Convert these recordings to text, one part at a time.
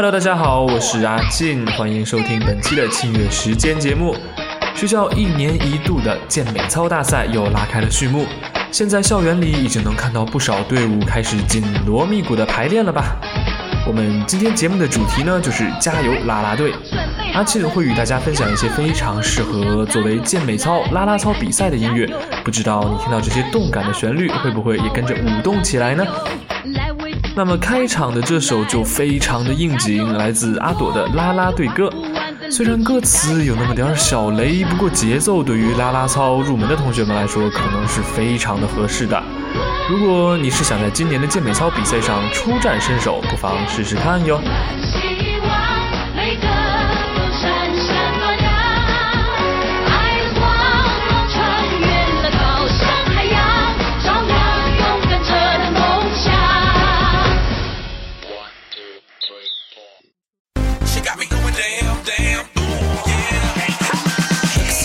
Hello，大家好，我是阿进，欢迎收听本期的庆月时间节目。学校一年一度的健美操大赛又拉开了序幕，现在校园里已经能看到不少队伍开始紧锣密鼓的排练了吧？我们今天节目的主题呢，就是加油啦啦队。阿庆会与大家分享一些非常适合作为健美操、啦啦操比赛的音乐。不知道你听到这些动感的旋律，会不会也跟着舞动起来呢？那么开场的这首就非常的应景，来自阿朵的《啦啦队歌》。虽然歌词有那么点小雷，不过节奏对于啦啦操入门的同学们来说，可能是非常的合适的。如果你是想在今年的健美操比赛上初战身手，不妨试试看哟。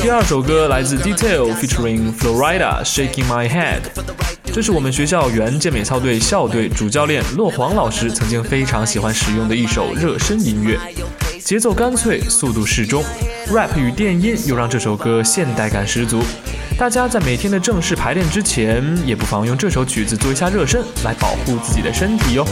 第二首歌来自 Detail featuring Florida Shaking My Head。这是我们学校原健美操队校队主教练骆黄老师曾经非常喜欢使用的一首热身音乐，节奏干脆，速度适中，rap 与电音又让这首歌现代感十足。大家在每天的正式排练之前，也不妨用这首曲子做一下热身，来保护自己的身体哟。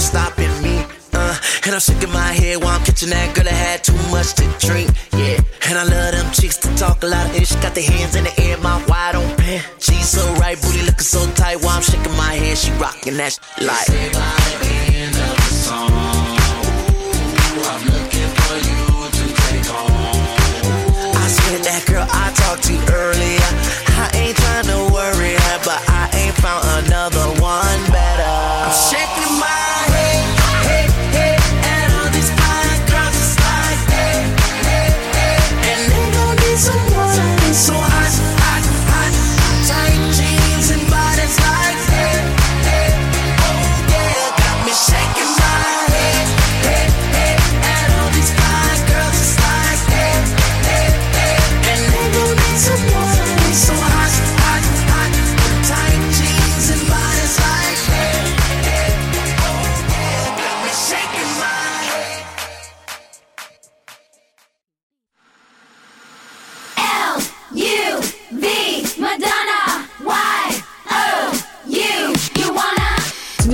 Stopping me. Uh, and I'm shaking my head while I'm catching that girl that had too much to drink. Yeah, and I love them chicks to talk a lot of ish. Got their hands in the air, mouth wide open. She's so right, booty looking so tight while I'm shaking my head. She rocking that sh- like.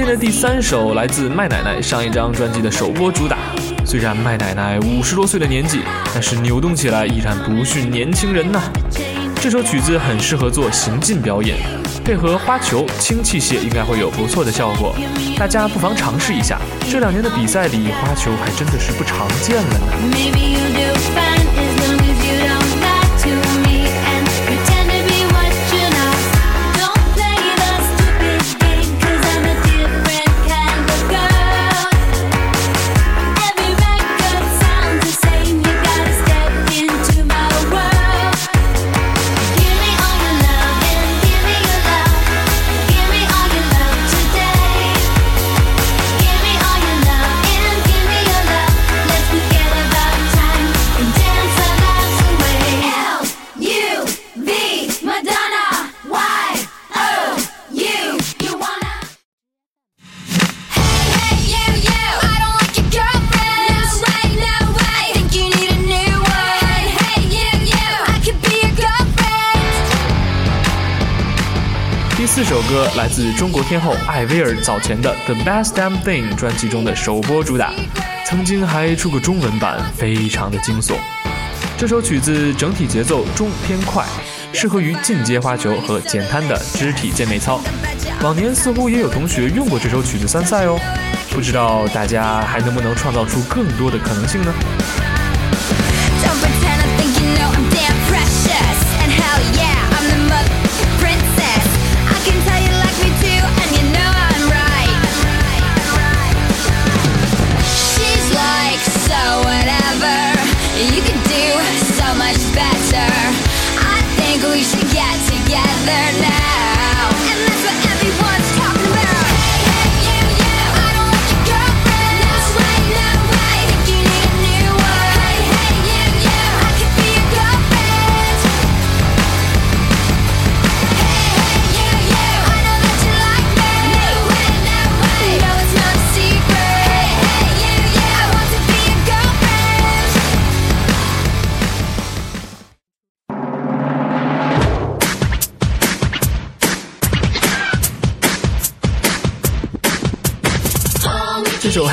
的第三首来自麦奶奶上一张专辑的首播主打。虽然麦奶奶五十多岁的年纪，但是扭动起来依然不逊年轻人呐。这首曲子很适合做行进表演，配合花球轻器械，应该会有不错的效果。大家不妨尝试一下。这两年的比赛里，花球还真的是不常见了呢。来自中国天后艾薇儿早前的《The Best Damn Thing》专辑中的首播主打，曾经还出过中文版，非常的惊悚。这首曲子整体节奏中偏快，适合于进阶花球和简单的肢体健美操。往年似乎也有同学用过这首曲子参赛哦，不知道大家还能不能创造出更多的可能性呢？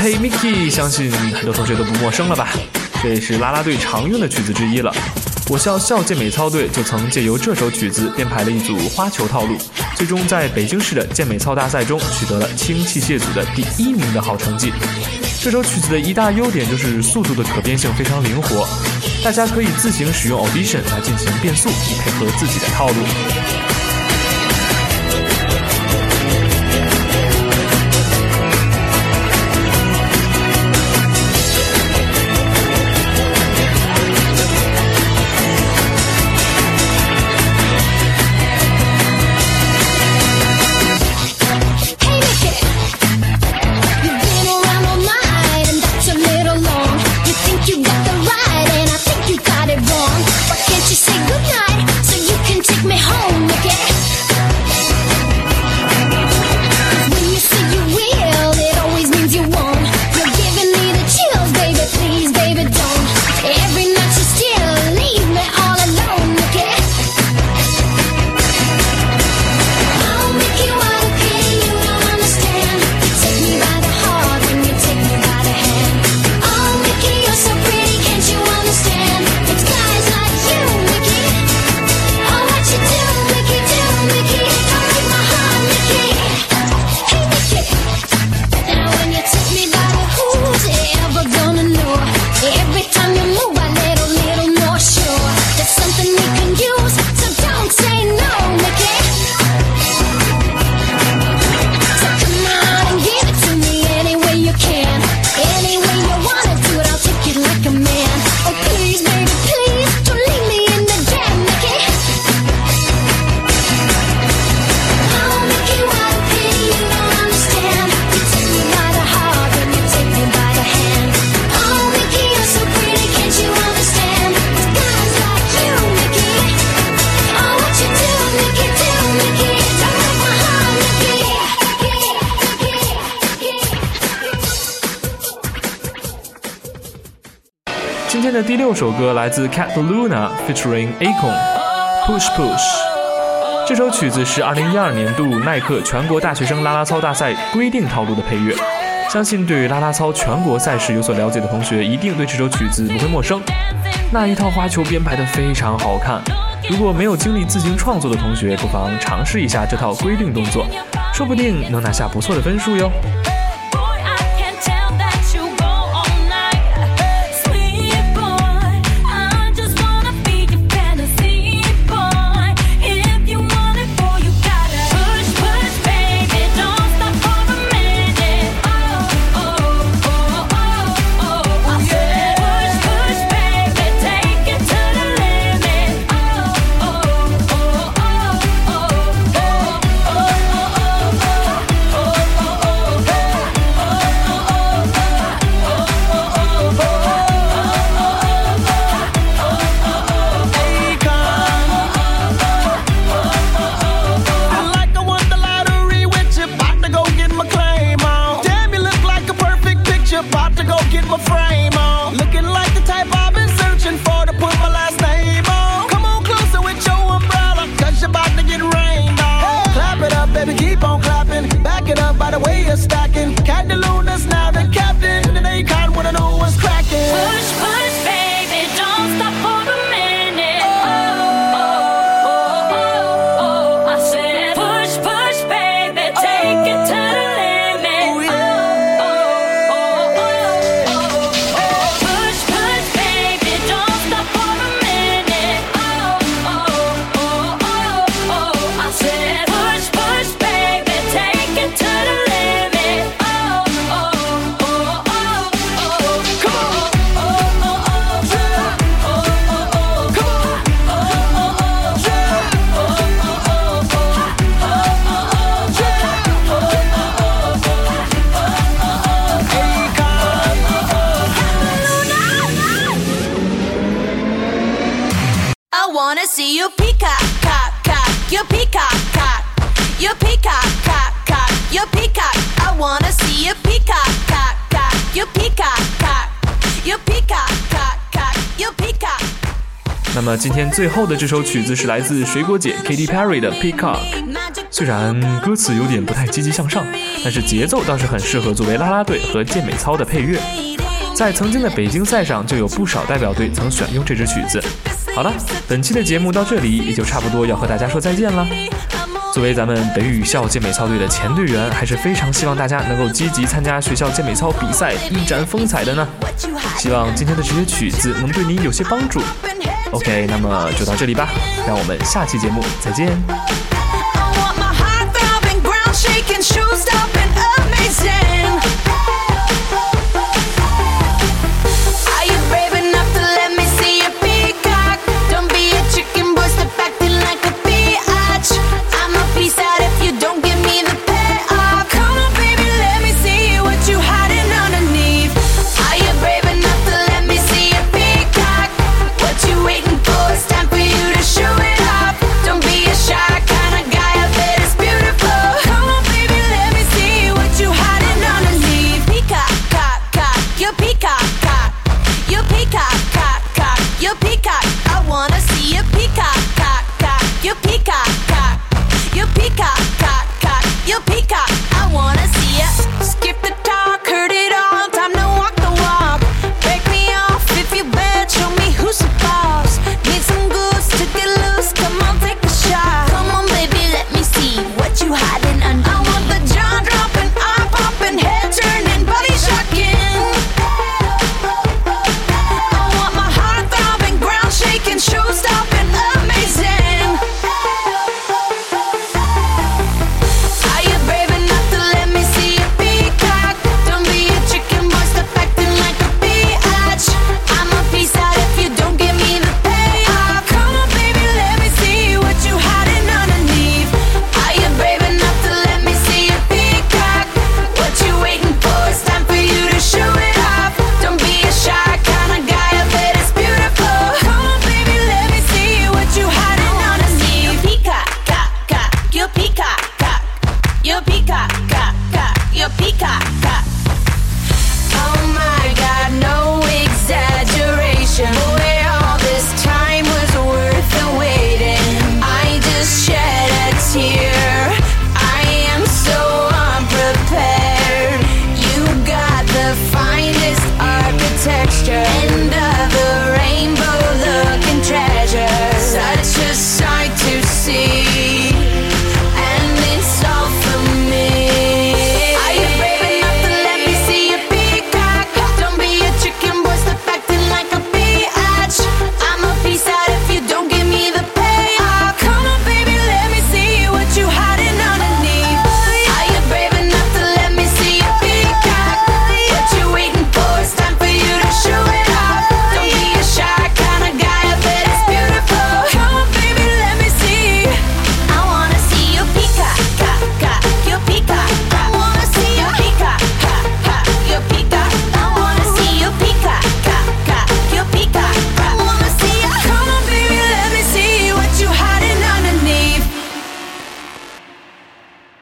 首《Hey Mickey》，相信很多同学都不陌生了吧？这也是啦啦队常用的曲子之一了。我校校健美操队就曾借由这首曲子编排了一组花球套路，最终在北京市的健美操大赛中取得了轻器械组的第一名的好成绩。这首曲子的一大优点就是速度的可变性非常灵活，大家可以自行使用 Audition 来进行变速，以配合自己的套路。的第六首歌来自 Cataluna featuring Akon，Push Push。这首曲子是2012年度耐克全国大学生啦啦操大赛规定套路的配乐。相信对于啦啦操全国赛事有所了解的同学，一定对这首曲子不会陌生。那一套花球编排的非常好看。如果没有精力自行创作的同学，不妨尝试一下这套规定动作，说不定能拿下不错的分数哟。那么今天最后的这首曲子是来自水果姐 Katy Perry 的 Peacock。虽然歌词有点不太积极向上，但是节奏倒是很适合作为啦啦队和健美操的配乐。在曾经的北京赛上，就有不少代表队曾选用这支曲子。好了，本期的节目到这里也就差不多要和大家说再见了。作为咱们北语校健美操队的前队员，还是非常希望大家能够积极参加学校健美操比赛，一展风采的呢。希望今天的这些曲子能对你有些帮助。OK，那么就到这里吧，让我们下期节目再见。you peacock, cock, cock, you peacock.